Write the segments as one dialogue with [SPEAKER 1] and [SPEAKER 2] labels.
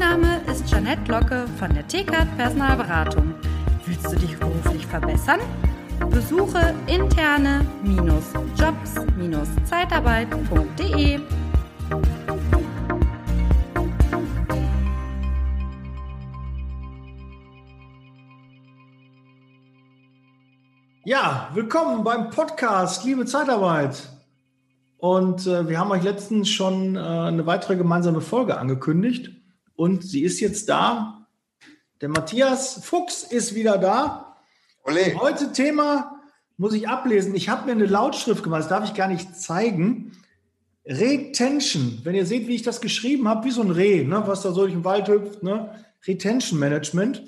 [SPEAKER 1] Name ist Janette Locke von der TKAT Personalberatung. Willst du dich beruflich verbessern? Besuche interne-jobs-zeitarbeit.de.
[SPEAKER 2] Ja, willkommen beim Podcast Liebe Zeitarbeit. Und äh, wir haben euch letztens schon äh, eine weitere gemeinsame Folge angekündigt. Und sie ist jetzt da. Der Matthias Fuchs ist wieder da. Ole. Heute Thema muss ich ablesen. Ich habe mir eine Lautschrift gemacht, das darf ich gar nicht zeigen. Retention. Wenn ihr seht, wie ich das geschrieben habe, wie so ein Reh, ne, was da so durch den Wald hüpft. Ne? Retention Management.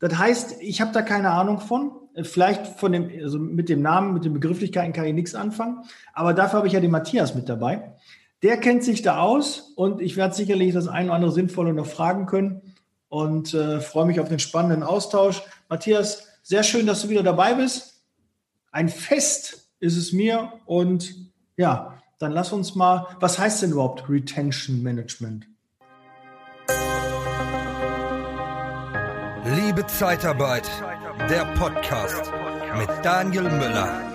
[SPEAKER 2] Das heißt, ich habe da keine Ahnung von. Vielleicht von dem, also mit dem Namen, mit den Begrifflichkeiten kann ich nichts anfangen. Aber dafür habe ich ja den Matthias mit dabei. Der kennt sich da aus und ich werde sicherlich das eine oder andere Sinnvolle noch fragen können und äh, freue mich auf den spannenden Austausch. Matthias, sehr schön, dass du wieder dabei bist. Ein Fest ist es mir und ja, dann lass uns mal, was heißt denn überhaupt Retention Management?
[SPEAKER 3] Liebe Zeitarbeit, der Podcast mit Daniel Müller.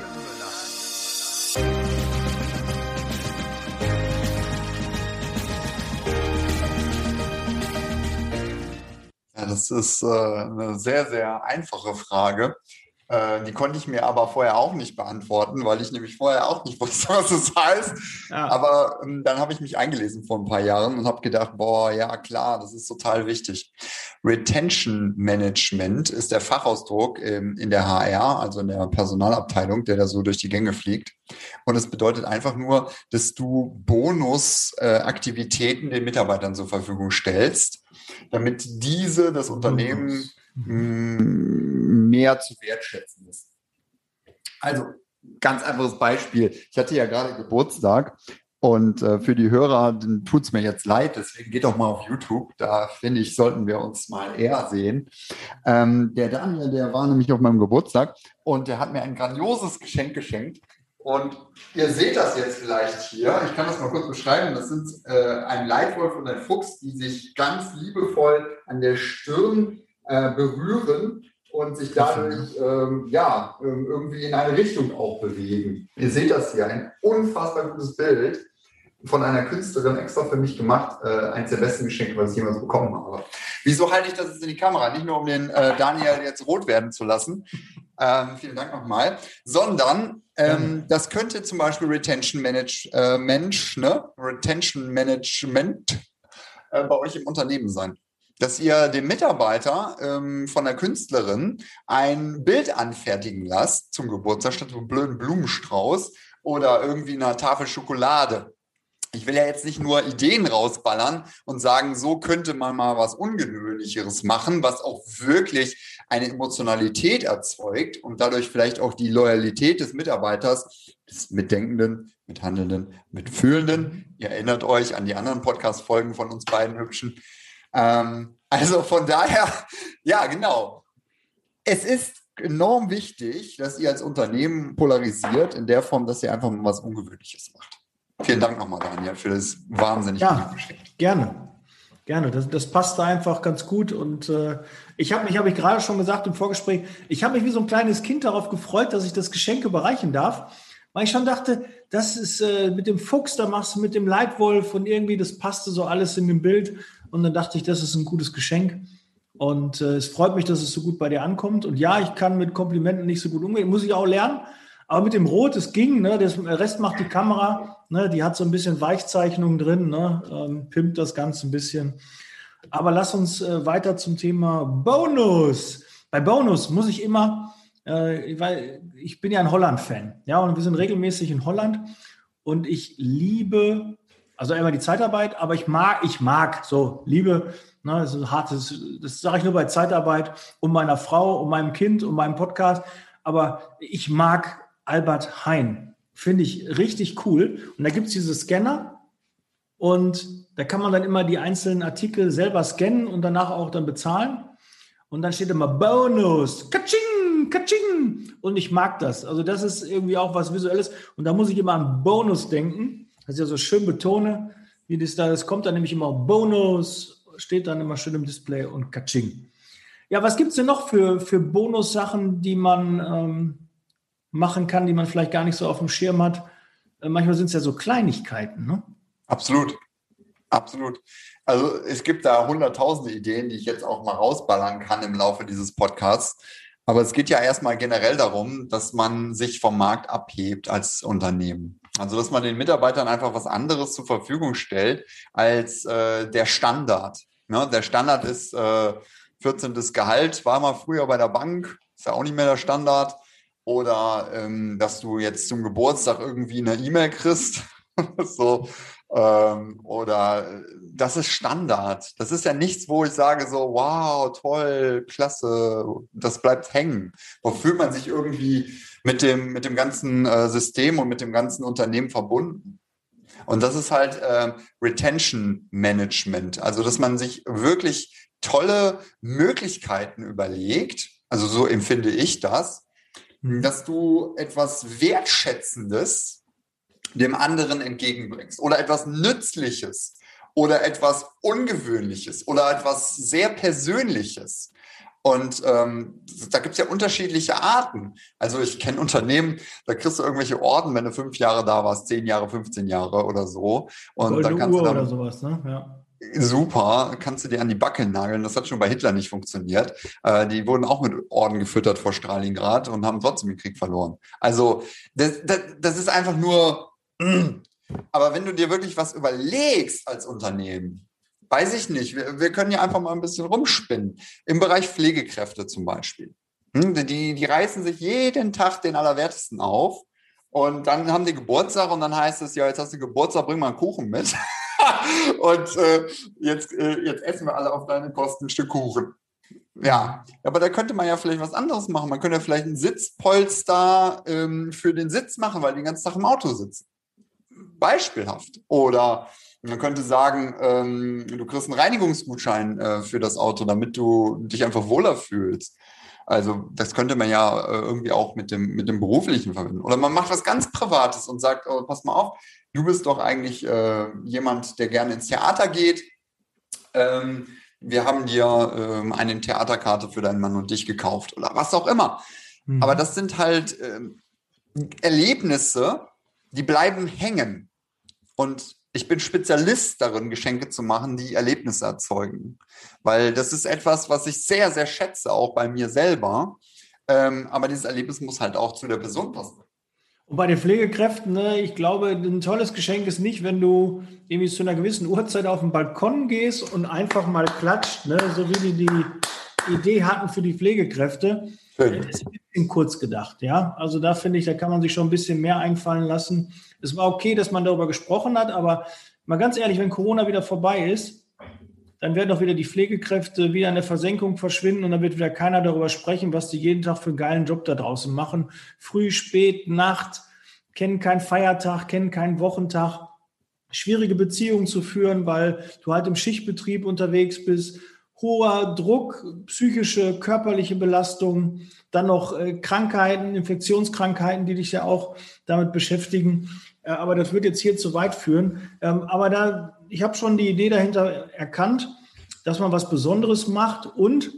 [SPEAKER 4] Das ist äh, eine sehr, sehr einfache Frage. Äh, die konnte ich mir aber vorher auch nicht beantworten, weil ich nämlich vorher auch nicht wusste, was es das heißt. Ja. Aber ähm, dann habe ich mich eingelesen vor ein paar Jahren und habe gedacht, boah, ja klar, das ist total wichtig. Retention Management ist der Fachausdruck ähm, in der HR, also in der Personalabteilung, der da so durch die Gänge fliegt. Und es bedeutet einfach nur, dass du Bonusaktivitäten äh, den Mitarbeitern zur Verfügung stellst, damit diese das Unternehmen mehr zu wertschätzen ist. Also, ganz einfaches Beispiel. Ich hatte ja gerade Geburtstag und äh, für die Hörer tut es mir jetzt leid, deswegen geht doch mal auf YouTube. Da finde ich, sollten wir uns mal eher sehen. Ähm, der Daniel, der war nämlich auf meinem Geburtstag und der hat mir ein grandioses Geschenk geschenkt. Und ihr seht das jetzt vielleicht hier. Ich kann das mal kurz beschreiben. Das sind äh, ein Leitwolf und ein Fuchs, die sich ganz liebevoll an der Stirn äh, berühren und sich dadurch ähm, ja, ähm, irgendwie in eine Richtung auch bewegen. Ihr seht das hier, ein unfassbar gutes Bild von einer Künstlerin extra für mich gemacht. Äh, eins der besten Geschenke, was ich jemals bekommen habe. Wieso halte ich das jetzt in die Kamera? Nicht nur, um den äh, Daniel jetzt rot werden zu lassen. Ähm, vielen Dank nochmal. Sondern ähm, das könnte zum Beispiel Retention Management, ne? Retention Management äh, bei euch im Unternehmen sein dass ihr dem Mitarbeiter ähm, von der Künstlerin ein Bild anfertigen lasst zum Geburtstag statt einem blöden Blumenstrauß oder irgendwie einer Tafel Schokolade. Ich will ja jetzt nicht nur Ideen rausballern und sagen, so könnte man mal was Ungewöhnlicheres machen, was auch wirklich eine Emotionalität erzeugt und dadurch vielleicht auch die Loyalität des Mitarbeiters, des Mitdenkenden, Mithandelnden, Mitfühlenden. Ihr erinnert euch an die anderen Podcast-Folgen von uns beiden Hübschen ähm, also von daher, ja, genau. Es ist enorm wichtig, dass ihr als Unternehmen polarisiert in der Form, dass ihr einfach mal was Ungewöhnliches macht. Vielen Dank nochmal, Daniel, für das wahnsinnig
[SPEAKER 2] ja, Gerne. Gerne, das, das passt da einfach ganz gut. Und äh, ich habe mich, habe ich gerade schon gesagt im Vorgespräch, ich habe mich wie so ein kleines Kind darauf gefreut, dass ich das Geschenk überreichen darf, weil ich schon dachte, das ist äh, mit dem Fuchs, da machst du mit dem Leitwolf und irgendwie, das passte so alles in dem Bild. Und dann dachte ich, das ist ein gutes Geschenk. Und äh, es freut mich, dass es so gut bei dir ankommt. Und ja, ich kann mit Komplimenten nicht so gut umgehen, muss ich auch lernen. Aber mit dem Rot, es ging, ne? Der Rest macht die Kamera, ne? Die hat so ein bisschen Weichzeichnungen drin, ne? Ähm, pimpt das Ganze ein bisschen. Aber lass uns äh, weiter zum Thema Bonus. Bei Bonus muss ich immer, äh, weil ich bin ja ein Holland-Fan, ja, und wir sind regelmäßig in Holland und ich liebe also einmal die Zeitarbeit, aber ich mag, ich mag so Liebe, ne, das ist hart, das, das sage ich nur bei Zeitarbeit, um meiner Frau, um meinem Kind, um meinem Podcast. Aber ich mag Albert Hein. Finde ich richtig cool. Und da gibt es diese Scanner und da kann man dann immer die einzelnen Artikel selber scannen und danach auch dann bezahlen. Und dann steht immer Bonus, Katsching, Katsching. Und ich mag das. Also das ist irgendwie auch was Visuelles. Und da muss ich immer an Bonus denken das ist ja so schön betone, wie das da, es kommt dann nämlich immer Bonus, steht dann immer schön im Display und Katsching. Ja, was gibt es denn noch für, für Bonussachen, die man ähm, machen kann, die man vielleicht gar nicht so auf dem Schirm hat? Äh, manchmal sind es ja so Kleinigkeiten, ne?
[SPEAKER 4] Absolut. Absolut. Also es gibt da hunderttausende Ideen, die ich jetzt auch mal rausballern kann im Laufe dieses Podcasts. Aber es geht ja erstmal generell darum, dass man sich vom Markt abhebt als Unternehmen. Also dass man den Mitarbeitern einfach was anderes zur Verfügung stellt als äh, der Standard. Ne? Der Standard ist äh, 14. Gehalt, war mal früher bei der Bank, ist ja auch nicht mehr der Standard. Oder ähm, dass du jetzt zum Geburtstag irgendwie eine E-Mail kriegst. so, ähm, oder das ist Standard. Das ist ja nichts, wo ich sage so, wow, toll, klasse, das bleibt hängen. Wo fühlt man sich irgendwie mit dem, mit dem ganzen äh, System und mit dem ganzen Unternehmen verbunden? Und das ist halt äh, Retention Management. Also, dass man sich wirklich tolle Möglichkeiten überlegt. Also, so empfinde ich das, dass du etwas Wertschätzendes dem anderen entgegenbringst oder etwas Nützliches oder etwas Ungewöhnliches oder etwas sehr Persönliches. Und ähm, da gibt es ja unterschiedliche Arten. Also ich kenne Unternehmen, da kriegst du irgendwelche Orden, wenn du fünf Jahre da warst, zehn Jahre, 15 Jahre oder so. Und Goldene dann kannst Uhr du dann, oder sowas, ne? Ja. Super, kannst du dir an die Backe nageln. Das hat schon bei Hitler nicht funktioniert. Äh, die wurden auch mit Orden gefüttert vor Stalingrad und haben trotzdem den Krieg verloren. Also das, das, das ist einfach nur aber wenn du dir wirklich was überlegst als Unternehmen, weiß ich nicht, wir, wir können ja einfach mal ein bisschen rumspinnen. Im Bereich Pflegekräfte zum Beispiel. Hm, die, die reißen sich jeden Tag den Allerwertesten auf. Und dann haben die Geburtstag und dann heißt es, ja, jetzt hast du Geburtstag, bring mal einen Kuchen mit. und äh, jetzt, äh, jetzt essen wir alle auf deine Kosten ein Stück Kuchen. Ja, aber da könnte man ja vielleicht was anderes machen. Man könnte ja vielleicht einen Sitzpolster ähm, für den Sitz machen, weil die den ganzen Tag im Auto sitzen beispielhaft. Oder man könnte sagen, ähm, du kriegst einen Reinigungsgutschein äh, für das Auto, damit du dich einfach wohler fühlst. Also das könnte man ja äh, irgendwie auch mit dem, mit dem Beruflichen verbinden. Oder man macht was ganz Privates und sagt, oh, pass mal auf, du bist doch eigentlich äh, jemand, der gerne ins Theater geht. Ähm, wir haben dir ähm, eine Theaterkarte für deinen Mann und dich gekauft oder was auch immer. Mhm. Aber das sind halt ähm, Erlebnisse, die bleiben hängen. Und ich bin Spezialist darin, Geschenke zu machen, die Erlebnisse erzeugen. Weil das ist etwas, was ich sehr, sehr schätze, auch bei mir selber. Ähm, aber dieses Erlebnis muss halt auch zu der Person passen.
[SPEAKER 2] Und bei den Pflegekräften, ne, ich glaube, ein tolles Geschenk ist nicht, wenn du irgendwie zu einer gewissen Uhrzeit auf den Balkon gehst und einfach mal klatscht, ne, so wie die die Idee hatten für die Pflegekräfte. Schön. Das ist ein bisschen kurz gedacht, ja. Also da finde ich, da kann man sich schon ein bisschen mehr einfallen lassen. Es war okay, dass man darüber gesprochen hat, aber mal ganz ehrlich, wenn Corona wieder vorbei ist, dann werden doch wieder die Pflegekräfte wieder in der Versenkung verschwinden und dann wird wieder keiner darüber sprechen, was die jeden Tag für einen geilen Job da draußen machen. Früh, spät, Nacht, kennen keinen Feiertag, kennen keinen Wochentag. Schwierige Beziehungen zu führen, weil du halt im Schichtbetrieb unterwegs bist hoher Druck, psychische, körperliche Belastung, dann noch äh, Krankheiten, Infektionskrankheiten, die dich ja auch damit beschäftigen. Äh, aber das wird jetzt hier zu weit führen. Ähm, aber da, ich habe schon die Idee dahinter erkannt, dass man was Besonderes macht und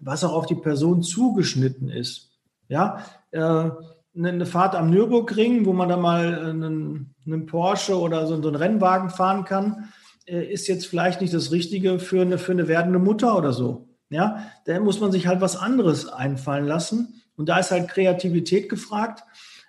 [SPEAKER 2] was auch auf die Person zugeschnitten ist. Ja, äh, eine Fahrt am Nürburgring, wo man da mal einen, einen Porsche oder so, einen Rennwagen fahren kann ist jetzt vielleicht nicht das Richtige für eine, für eine werdende Mutter oder so. Ja, da muss man sich halt was anderes einfallen lassen. Und da ist halt Kreativität gefragt.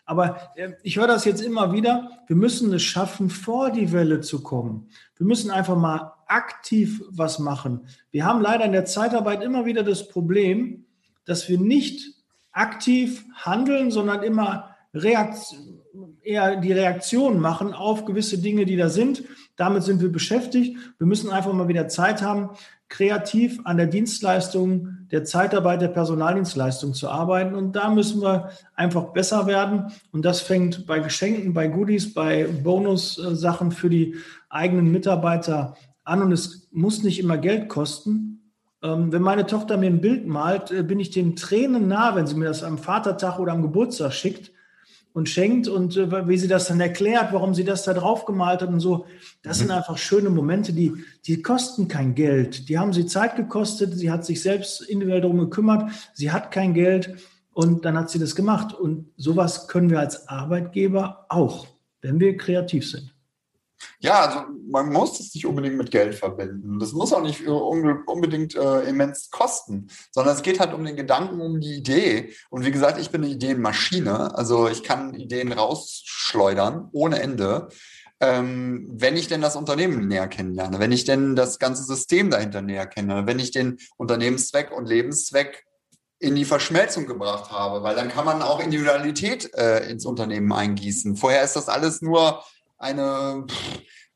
[SPEAKER 2] Aber äh, ich höre das jetzt immer wieder. Wir müssen es schaffen, vor die Welle zu kommen. Wir müssen einfach mal aktiv was machen. Wir haben leider in der Zeitarbeit immer wieder das Problem, dass wir nicht aktiv handeln, sondern immer Reaktion, eher die Reaktion machen auf gewisse Dinge, die da sind. Damit sind wir beschäftigt. Wir müssen einfach mal wieder Zeit haben, kreativ an der Dienstleistung, der Zeitarbeit, der Personaldienstleistung zu arbeiten. Und da müssen wir einfach besser werden. Und das fängt bei Geschenken, bei Goodies, bei Bonussachen für die eigenen Mitarbeiter an. Und es muss nicht immer Geld kosten. Ähm, wenn meine Tochter mir ein Bild malt, äh, bin ich den Tränen nah, wenn sie mir das am Vatertag oder am Geburtstag schickt und schenkt und äh, wie sie das dann erklärt, warum sie das da drauf gemalt hat und so. Das mhm. sind einfach schöne Momente, die, die kosten kein Geld. Die haben sie Zeit gekostet. Sie hat sich selbst individuell darum gekümmert. Sie hat kein Geld und dann hat sie das gemacht. Und sowas können wir als Arbeitgeber auch, wenn wir kreativ sind.
[SPEAKER 4] Ja, also man muss es nicht unbedingt mit Geld verbinden. Das muss auch nicht unbedingt äh, immens kosten, sondern es geht halt um den Gedanken, um die Idee. Und wie gesagt, ich bin eine Ideenmaschine. Also ich kann Ideen rausschleudern ohne Ende. Ähm, wenn ich denn das Unternehmen näher kennenlerne, wenn ich denn das ganze System dahinter näher kenne, wenn ich den Unternehmenszweck und Lebenszweck in die Verschmelzung gebracht habe, weil dann kann man auch Individualität äh, ins Unternehmen eingießen. Vorher ist das alles nur eine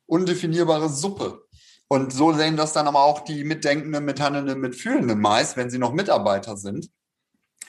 [SPEAKER 4] undefinierbare Suppe. Und so sehen das dann aber auch die Mitdenkenden, Mithandelnden, Mitfühlenden meist, wenn sie noch Mitarbeiter sind.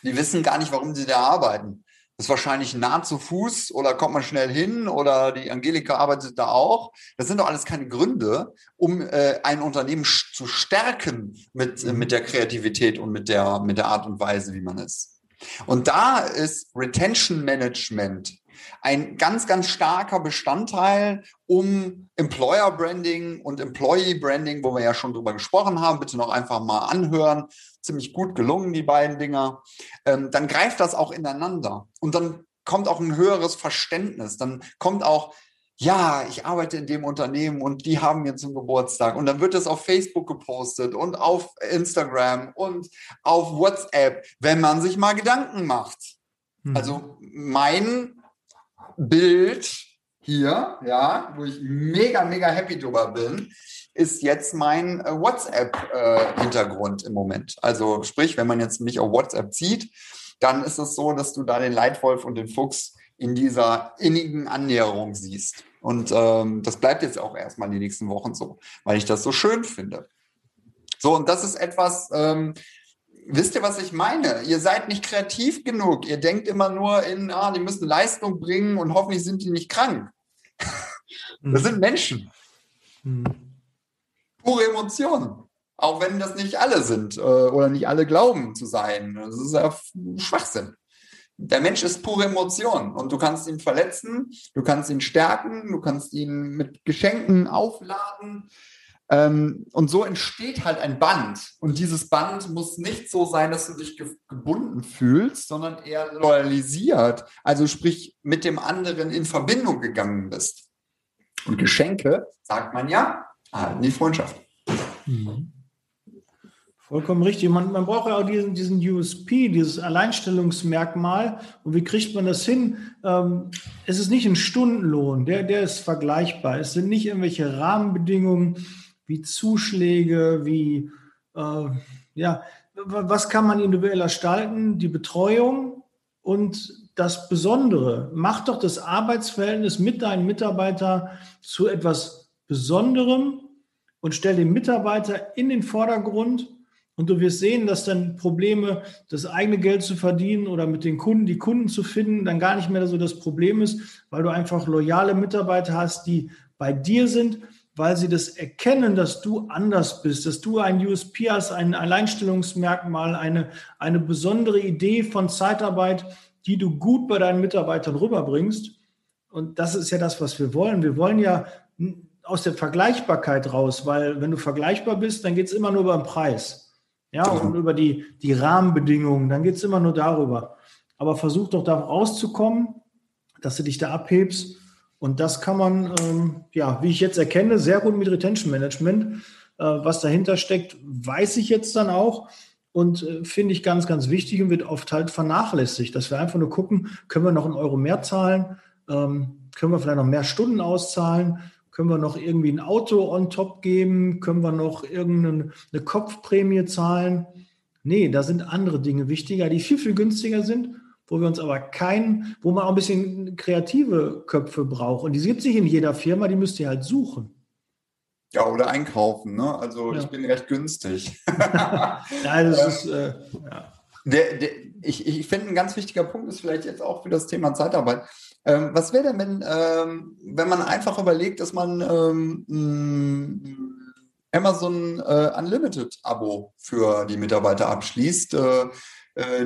[SPEAKER 4] Die wissen gar nicht, warum sie da arbeiten. Das ist wahrscheinlich nah zu Fuß oder kommt man schnell hin oder die Angelika arbeitet da auch. Das sind doch alles keine Gründe, um äh, ein Unternehmen zu stärken mit, äh, mit der Kreativität und mit der, mit der Art und Weise, wie man ist. Und da ist Retention Management ein ganz, ganz starker Bestandteil, um Employer Branding und Employee Branding, wo wir ja schon drüber gesprochen haben, bitte noch einfach mal anhören. Ziemlich gut gelungen, die beiden Dinger. Ähm, dann greift das auch ineinander und dann kommt auch ein höheres Verständnis. Dann kommt auch, ja, ich arbeite in dem Unternehmen und die haben mir zum Geburtstag. Und dann wird es auf Facebook gepostet und auf Instagram und auf WhatsApp, wenn man sich mal Gedanken macht. Hm. Also mein Bild hier, ja, wo ich mega, mega happy drüber bin, ist jetzt mein äh, WhatsApp-Hintergrund äh, im Moment. Also sprich, wenn man jetzt mich auf WhatsApp sieht, dann ist es so, dass du da den Leitwolf und den Fuchs in dieser innigen Annäherung siehst. Und ähm, das bleibt jetzt auch erstmal die nächsten Wochen so, weil ich das so schön finde. So, und das ist etwas, ähm, wisst ihr, was ich meine? Ihr seid nicht kreativ genug. Ihr denkt immer nur in, ah, die müssen Leistung bringen und hoffentlich sind die nicht krank. Das sind Menschen. Mhm. Pure Emotionen. Auch wenn das nicht alle sind äh, oder nicht alle glauben zu sein. Das ist ja Schwachsinn. Der Mensch ist pure Emotion und du kannst ihn verletzen, du kannst ihn stärken, du kannst ihn mit Geschenken aufladen, ähm, und so entsteht halt ein Band. Und dieses Band muss nicht so sein, dass du dich ge gebunden fühlst, sondern eher loyalisiert. Also sprich, mit dem anderen in Verbindung gegangen bist. Und Geschenke, sagt man ja, halten die Freundschaft.
[SPEAKER 2] Mhm. Vollkommen richtig. Man, man braucht ja auch diesen, diesen USP, dieses Alleinstellungsmerkmal. Und wie kriegt man das hin? Ähm, es ist nicht ein Stundenlohn, der, der ist vergleichbar. Es sind nicht irgendwelche Rahmenbedingungen wie Zuschläge, wie, äh, ja, was kann man individuell gestalten? Die Betreuung und das Besondere. Mach doch das Arbeitsverhältnis mit deinen Mitarbeitern zu etwas Besonderem und stell den Mitarbeiter in den Vordergrund. Und du wirst sehen, dass dann Probleme, das eigene Geld zu verdienen oder mit den Kunden, die Kunden zu finden, dann gar nicht mehr so das Problem ist, weil du einfach loyale Mitarbeiter hast, die bei dir sind weil sie das erkennen, dass du anders bist, dass du ein USP hast, ein Alleinstellungsmerkmal, eine, eine besondere Idee von Zeitarbeit, die du gut bei deinen Mitarbeitern rüberbringst. Und das ist ja das, was wir wollen. Wir wollen ja aus der Vergleichbarkeit raus, weil wenn du vergleichbar bist, dann geht es immer nur über den Preis. Ja, und über die, die Rahmenbedingungen, dann geht es immer nur darüber. Aber versuch doch da rauszukommen, dass du dich da abhebst und das kann man, ähm, ja, wie ich jetzt erkenne, sehr gut mit Retention Management. Äh, was dahinter steckt, weiß ich jetzt dann auch. Und äh, finde ich ganz, ganz wichtig und wird oft halt vernachlässigt, dass wir einfach nur gucken, können wir noch einen Euro mehr zahlen, ähm, können wir vielleicht noch mehr Stunden auszahlen, können wir noch irgendwie ein Auto on top geben, können wir noch irgendeine Kopfprämie zahlen. Nee, da sind andere Dinge wichtiger, die viel, viel günstiger sind wo wir uns aber kein, wo man auch ein bisschen kreative Köpfe braucht. Und die gibt es nicht in jeder Firma, die müsst ihr halt suchen.
[SPEAKER 4] Ja, oder einkaufen, ne? Also ja. ich bin recht günstig.
[SPEAKER 2] ja, das ist, äh, ja.
[SPEAKER 4] Der, der, ich, ich finde, ein ganz wichtiger Punkt ist vielleicht jetzt auch für das Thema Zeitarbeit. Ähm, was wäre denn, wenn, ähm, wenn man einfach überlegt, dass man ähm, Amazon äh, Unlimited Abo für die Mitarbeiter abschließt? Äh,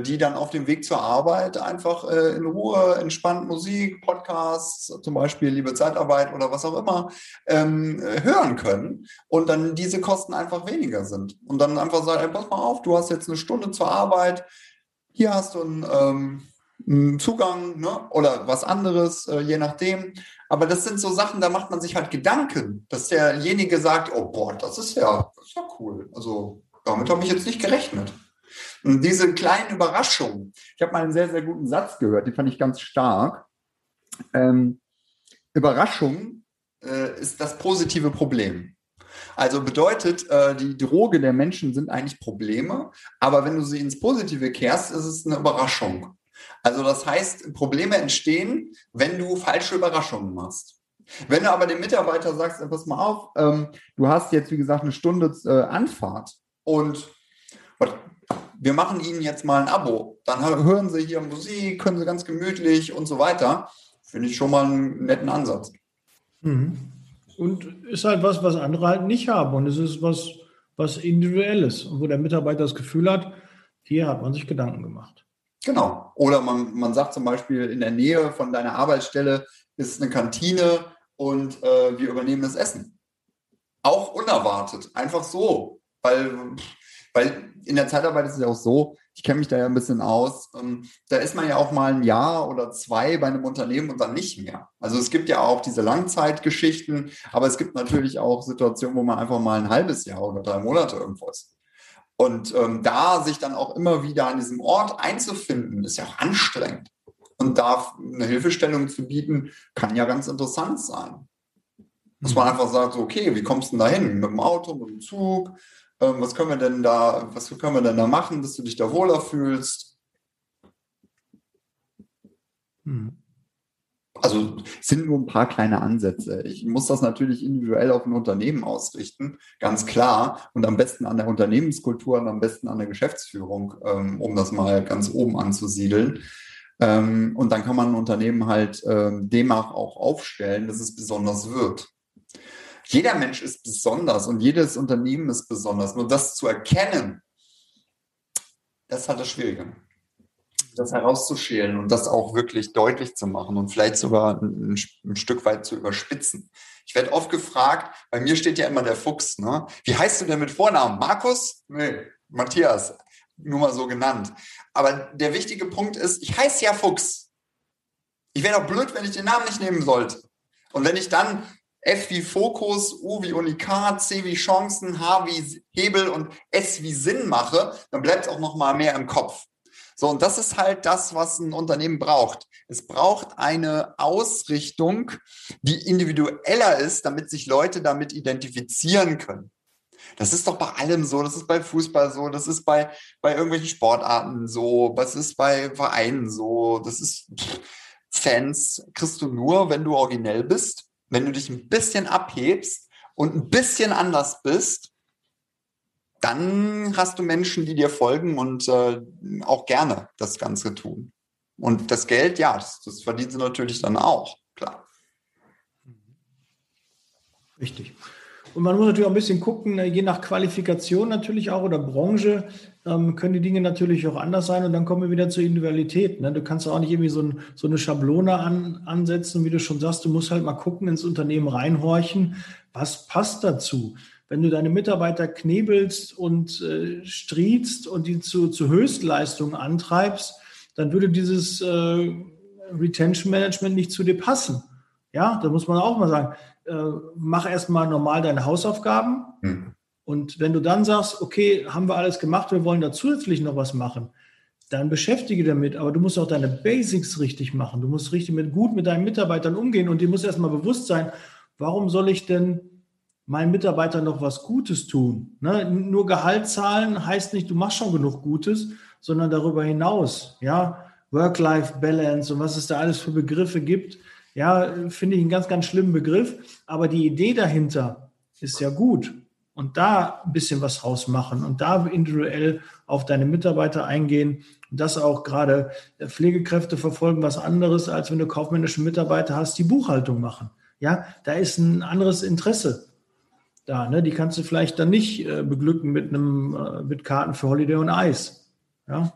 [SPEAKER 4] die dann auf dem Weg zur Arbeit einfach äh, in Ruhe, entspannt Musik, Podcasts, zum Beispiel Liebe Zeitarbeit oder was auch immer, ähm, hören können und dann diese Kosten einfach weniger sind. Und dann einfach sagen, ey, pass mal auf, du hast jetzt eine Stunde zur Arbeit, hier hast du einen, ähm, einen Zugang ne? oder was anderes, äh, je nachdem. Aber das sind so Sachen, da macht man sich halt Gedanken, dass derjenige sagt, oh boah, das ist ja, das ist ja cool. Also damit habe ich jetzt nicht gerechnet. Und diese kleinen Überraschungen, ich habe mal einen sehr, sehr guten Satz gehört, den fand ich ganz stark. Ähm, Überraschung äh, ist das positive Problem. Also bedeutet, äh, die Droge der Menschen sind eigentlich Probleme, aber wenn du sie ins Positive kehrst, ist es eine Überraschung. Also das heißt, Probleme entstehen, wenn du falsche Überraschungen machst. Wenn du aber dem Mitarbeiter sagst, pass mal auf, ähm, du hast jetzt, wie gesagt, eine Stunde äh, Anfahrt und wir machen Ihnen jetzt mal ein Abo. Dann hören Sie hier Musik, können Sie ganz gemütlich und so weiter. Finde ich schon mal einen netten Ansatz.
[SPEAKER 2] Mhm. Und ist halt was, was andere halt nicht haben. Und es ist was, was Individuelles, wo der Mitarbeiter das Gefühl hat, hier hat man sich Gedanken gemacht.
[SPEAKER 4] Genau. Oder man, man sagt zum Beispiel, in der Nähe von deiner Arbeitsstelle ist eine Kantine und äh, wir übernehmen das Essen. Auch unerwartet, einfach so. Weil weil in der Zeitarbeit ist es ja auch so, ich kenne mich da ja ein bisschen aus, ähm, da ist man ja auch mal ein Jahr oder zwei bei einem Unternehmen und dann nicht mehr. Also es gibt ja auch diese Langzeitgeschichten, aber es gibt natürlich auch Situationen, wo man einfach mal ein halbes Jahr oder drei Monate irgendwo ist. Und ähm, da sich dann auch immer wieder an diesem Ort einzufinden, ist ja auch anstrengend. Und da eine Hilfestellung zu bieten, kann ja ganz interessant sein. Dass man mhm. einfach sagt, okay, wie kommst du denn da hin? Mit dem Auto, mit dem Zug? Ähm, was können wir denn da, was können wir denn da machen, dass du dich da wohler fühlst? Hm. Also sind nur ein paar kleine Ansätze. Ich muss das natürlich individuell auf ein Unternehmen ausrichten, ganz klar. Und am besten an der Unternehmenskultur und am besten an der Geschäftsführung, ähm, um das mal ganz oben anzusiedeln. Ähm, und dann kann man ein Unternehmen halt demnach auch aufstellen, dass es besonders wird jeder Mensch ist besonders und jedes Unternehmen ist besonders. Nur das zu erkennen, das ist halt das Schwierige. Das herauszuschälen und das auch wirklich deutlich zu machen und vielleicht sogar ein, ein Stück weit zu überspitzen. Ich werde oft gefragt, bei mir steht ja immer der Fuchs, ne? Wie heißt du denn mit Vornamen? Markus? Nee, Matthias. Nur mal so genannt. Aber der wichtige Punkt ist, ich heiße ja Fuchs. Ich wäre doch blöd, wenn ich den Namen nicht nehmen sollte. Und wenn ich dann F wie Fokus, U wie Unikat, C wie Chancen, H wie Hebel und S wie Sinn mache, dann bleibt es auch noch mal mehr im Kopf. So, und das ist halt das, was ein Unternehmen braucht. Es braucht eine Ausrichtung, die individueller ist, damit sich Leute damit identifizieren können. Das ist doch bei allem so, das ist bei Fußball so, das ist bei, bei irgendwelchen Sportarten so, das ist bei Vereinen so, das ist Fans kriegst du nur, wenn du originell bist wenn du dich ein bisschen abhebst und ein bisschen anders bist, dann hast du Menschen, die dir folgen und äh, auch gerne das Ganze tun. Und das Geld, ja, das, das verdienen sie natürlich dann auch, klar.
[SPEAKER 2] Richtig. Und man muss natürlich auch ein bisschen gucken, je nach Qualifikation natürlich auch oder Branche, ähm, können die Dinge natürlich auch anders sein und dann kommen wir wieder zur Individualität. Ne? Du kannst auch nicht irgendwie so, ein, so eine Schablone an, ansetzen, wie du schon sagst, du musst halt mal gucken, ins Unternehmen reinhorchen, was passt dazu. Wenn du deine Mitarbeiter knebelst und äh, striezt und die zu, zu Höchstleistungen antreibst, dann würde dieses äh, Retention Management nicht zu dir passen. Ja, da muss man auch mal sagen, äh, mach erstmal normal deine Hausaufgaben. Hm. Und wenn du dann sagst, okay, haben wir alles gemacht, wir wollen da zusätzlich noch was machen, dann beschäftige damit. Aber du musst auch deine Basics richtig machen. Du musst richtig mit, gut mit deinen Mitarbeitern umgehen und dir muss erstmal bewusst sein, warum soll ich denn meinen Mitarbeitern noch was Gutes tun? Ne? Nur Gehalt zahlen heißt nicht, du machst schon genug Gutes, sondern darüber hinaus, ja, Work-Life-Balance und was es da alles für Begriffe gibt. Ja, finde ich einen ganz, ganz schlimmen Begriff. Aber die Idee dahinter ist ja gut und da ein bisschen was rausmachen und da individuell auf deine Mitarbeiter eingehen. Und das auch gerade Pflegekräfte verfolgen was anderes, als wenn du kaufmännische Mitarbeiter hast, die Buchhaltung machen. Ja, da ist ein anderes Interesse da. Ne? Die kannst du vielleicht dann nicht äh, beglücken mit einem äh, mit Karten für Holiday und Eis. Ja,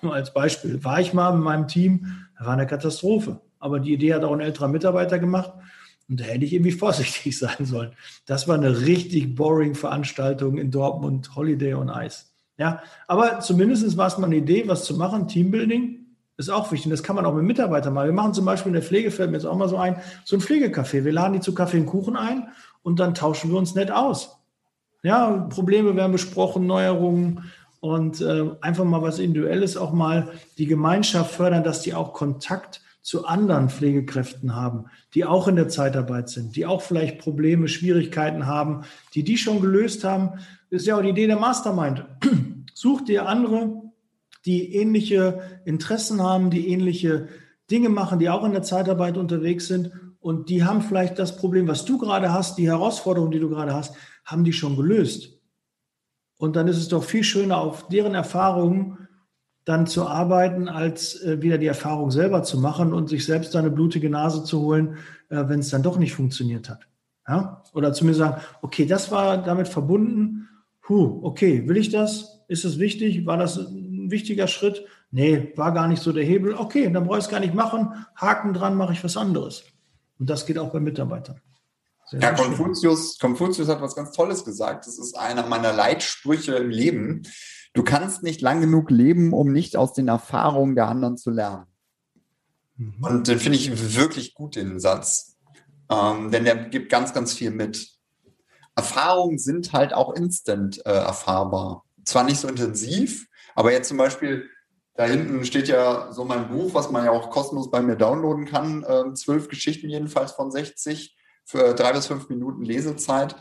[SPEAKER 2] als Beispiel, war ich mal mit meinem Team, da war eine Katastrophe. Aber die Idee hat auch ein älterer Mitarbeiter gemacht. Und da hätte ich irgendwie vorsichtig sein sollen. Das war eine richtig boring Veranstaltung in Dortmund, Holiday on Ice. Ja, aber zumindest war es mal eine Idee, was zu machen. Teambuilding ist auch wichtig. Das kann man auch mit Mitarbeitern machen. Wir machen zum Beispiel in der Pflege, fällt mir jetzt auch mal so ein, so ein Pflegecafé. Wir laden die zu Kaffee und Kuchen ein und dann tauschen wir uns nett aus. Ja, Probleme werden besprochen, Neuerungen und äh, einfach mal was Individuelles auch mal die Gemeinschaft fördern, dass die auch Kontakt zu anderen Pflegekräften haben, die auch in der Zeitarbeit sind, die auch vielleicht Probleme, Schwierigkeiten haben, die die schon gelöst haben. Das ist ja auch die Idee der Mastermind. Such dir andere, die ähnliche Interessen haben, die ähnliche Dinge machen, die auch in der Zeitarbeit unterwegs sind und die haben vielleicht das Problem, was du gerade hast, die Herausforderung, die du gerade hast, haben die schon gelöst. Und dann ist es doch viel schöner, auf deren Erfahrungen dann zu arbeiten, als äh, wieder die Erfahrung selber zu machen und sich selbst eine blutige Nase zu holen, äh, wenn es dann doch nicht funktioniert hat. Ja? Oder zumindest sagen, okay, das war damit verbunden. Huh, okay, will ich das? Ist es wichtig? War das ein wichtiger Schritt? Nee, war gar nicht so der Hebel. Okay, dann brauche ich es gar nicht machen. Haken dran, mache ich was anderes. Und das geht auch bei Mitarbeitern.
[SPEAKER 4] Sehr ja, Konfuzius, Konfuzius hat was ganz Tolles gesagt. Das ist einer meiner Leitsprüche im Leben. Du kannst nicht lang genug leben, um nicht aus den Erfahrungen der anderen zu lernen. Mhm. Und den finde ich wirklich gut, den Satz. Ähm, denn der gibt ganz, ganz viel mit. Erfahrungen sind halt auch instant äh, erfahrbar. Zwar nicht so intensiv, aber jetzt zum Beispiel, da hinten steht ja so mein Buch, was man ja auch kostenlos bei mir downloaden kann. Äh, zwölf Geschichten jedenfalls von 60 für drei bis fünf Minuten Lesezeit.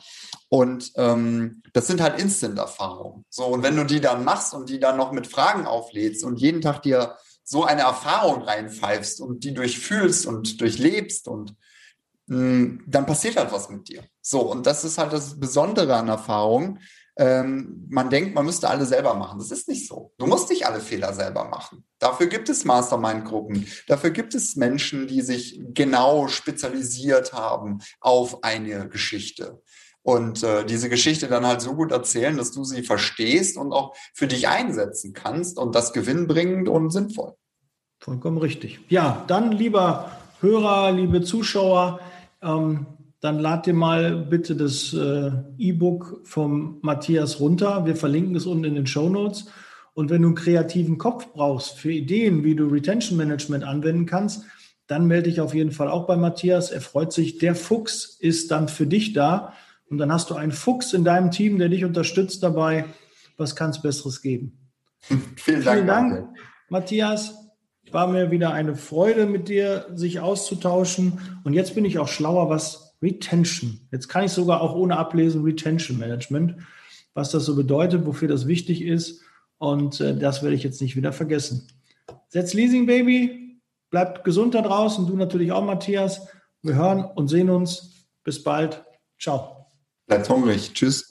[SPEAKER 4] Und ähm, das sind halt Instant-Erfahrungen. So, und wenn du die dann machst und die dann noch mit Fragen auflädst und jeden Tag dir so eine Erfahrung reinpfeifst und die durchfühlst und durchlebst und mh, hm, dann passiert halt was mit dir. So, und das ist halt das Besondere an Erfahrungen, ähm, man denkt, man müsste alle selber machen. Das ist nicht so. Du musst nicht alle Fehler selber machen. Dafür gibt es Mastermind-Gruppen. Dafür gibt es Menschen, die sich genau spezialisiert haben auf eine Geschichte. Und äh, diese Geschichte dann halt so gut erzählen, dass du sie verstehst und auch für dich einsetzen kannst und das gewinnbringend und sinnvoll.
[SPEAKER 2] Vollkommen richtig. Ja, dann lieber Hörer, liebe Zuschauer, ähm, dann lad dir mal bitte das äh, E-Book vom Matthias runter. Wir verlinken es unten in den Show Notes. Und wenn du einen kreativen Kopf brauchst für Ideen, wie du Retention Management anwenden kannst, dann melde dich auf jeden Fall auch bei Matthias. Er freut sich. Der Fuchs ist dann für dich da. Und dann hast du einen Fuchs in deinem Team, der dich unterstützt dabei. Was kann es Besseres geben?
[SPEAKER 4] Vielen Dank. Vielen Dank,
[SPEAKER 2] Matthias. War mir wieder eine Freude, mit dir sich auszutauschen. Und jetzt bin ich auch schlauer, was Retention. Jetzt kann ich sogar auch ohne ablesen Retention Management, was das so bedeutet, wofür das wichtig ist. Und äh, das werde ich jetzt nicht wieder vergessen. Setz Leasing Baby, bleibt gesund da draußen, du natürlich auch, Matthias. Wir hören und sehen uns. Bis bald. Ciao.
[SPEAKER 4] Bleibt hungrig. Tschüss.